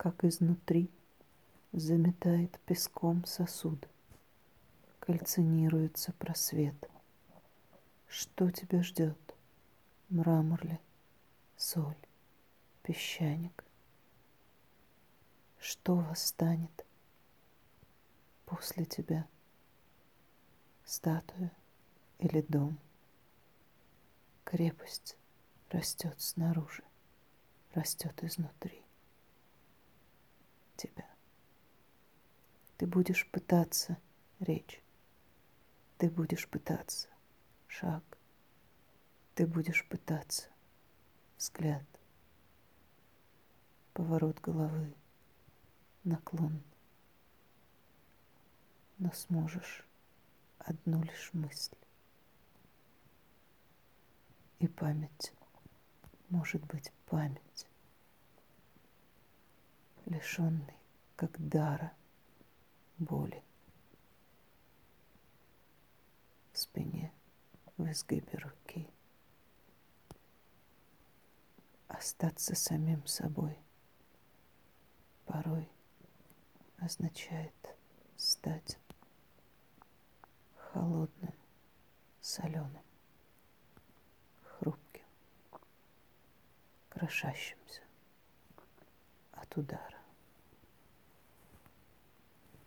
как изнутри заметает песком сосуд. Кальцинируется просвет. Что тебя ждет? Мрамор ли, соль, песчаник? Что восстанет после тебя? Статуя или дом? Крепость растет снаружи, растет изнутри тебя. Ты будешь пытаться речь. Ты будешь пытаться шаг. Ты будешь пытаться взгляд. Поворот головы, наклон. Но сможешь одну лишь мысль. И память, может быть, память, лишенный как дара боли. В спине, в изгибе руки. Остаться самим собой порой означает стать холодным, соленым, хрупким, крошащимся от удара.